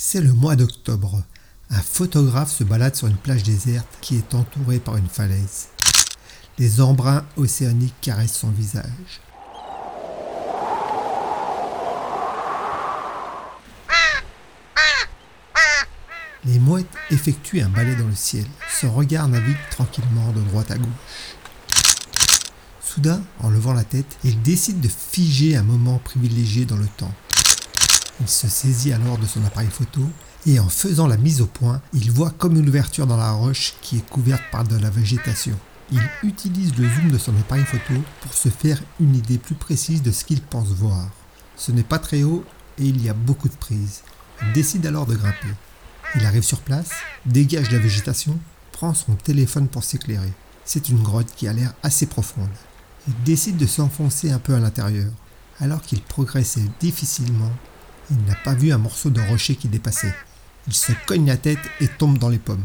C'est le mois d'octobre. Un photographe se balade sur une plage déserte qui est entourée par une falaise. Les embruns océaniques caressent son visage. Les mouettes effectuent un balai dans le ciel. Son regard navigue tranquillement de droite à gauche. Soudain, en levant la tête, il décide de figer un moment privilégié dans le temps. Il se saisit alors de son appareil photo et en faisant la mise au point, il voit comme une ouverture dans la roche qui est couverte par de la végétation. Il utilise le zoom de son appareil photo pour se faire une idée plus précise de ce qu'il pense voir. Ce n'est pas très haut et il y a beaucoup de prises. Il décide alors de grimper. Il arrive sur place, dégage la végétation, prend son téléphone pour s'éclairer. C'est une grotte qui a l'air assez profonde. Il décide de s'enfoncer un peu à l'intérieur. Alors qu'il progressait difficilement, il n'a pas vu un morceau de rocher qui dépassait. Il se cogne la tête et tombe dans les pommes.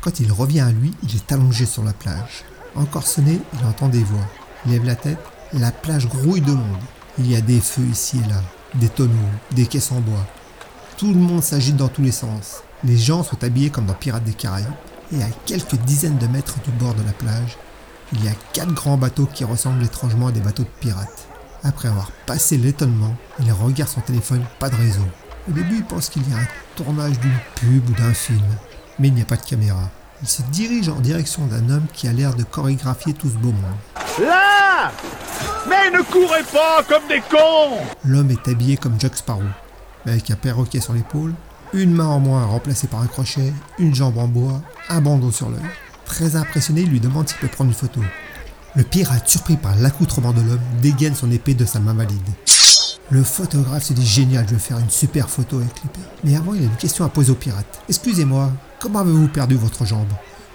Quand il revient à lui, il est allongé sur la plage. Encore sonné, il entend des voix. Il lève la tête, la plage grouille de monde. Il y a des feux ici et là, des tonneaux, des caisses en bois. Tout le monde s'agite dans tous les sens. Les gens sont habillés comme dans Pirates des Caraïbes. Et à quelques dizaines de mètres du bord de la plage, il y a quatre grands bateaux qui ressemblent étrangement à des bateaux de pirates. Après avoir passé l'étonnement, il regarde son téléphone, pas de réseau. Au début, il pense qu'il y a un tournage d'une pub ou d'un film, mais il n'y a pas de caméra. Il se dirige en direction d'un homme qui a l'air de chorégraphier tout ce beau monde. Là Mais ne courez pas comme des cons L'homme est habillé comme Jack Sparrow, avec un perroquet sur l'épaule, une main en moins remplacée par un crochet, une jambe en bois, un bandeau sur l'œil. Très impressionné, il lui demande s'il peut prendre une photo. Le pirate, surpris par l'accoutrement de l'homme, dégaine son épée de sa main valide. Le photographe se dit génial, je vais faire une super photo avec l'épée. Mais avant, il a une question à poser au pirate. Excusez-moi, comment avez-vous perdu votre jambe?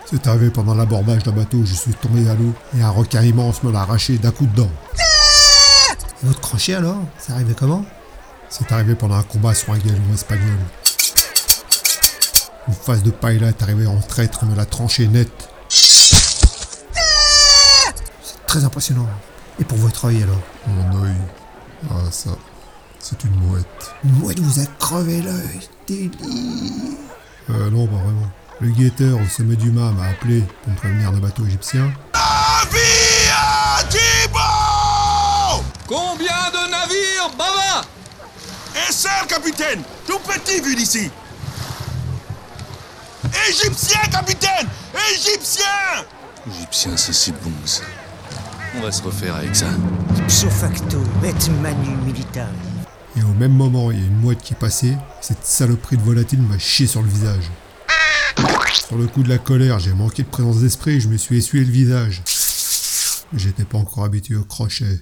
C'est arrivé pendant l'abordage d'un bateau, je suis tombé à l'eau et un requin immense me l'a arraché d'un coup de dent. Et votre crochet alors? C'est arrivé comment? C'est arrivé pendant un combat sur un galon espagnol. Une phase de paille est arrivée en traître et me l'a tranché net. Très impressionnant. Et pour votre œil alors Mon œil. Ah ça. C'est une mouette. Une mouette vous a crevé l'œil. Délire. Euh non, pas vraiment. Le guetteur au sommet du mât m'a appelé pour me prévenir d'un bateau égyptien. Combien de navires, Baba? Un seul, capitaine Tout petit vu d'ici Égyptien, capitaine Égyptien Égyptien, ça c'est bon ça. On va se refaire avec ça. Ipso facto, et manu militari. Et au même moment, il y a une mouette qui est passée. Cette saloperie de volatile m'a chié sur le visage. Sur le coup de la colère, j'ai manqué de présence d'esprit et je me suis essuyé le visage. J'étais pas encore habitué au crochet.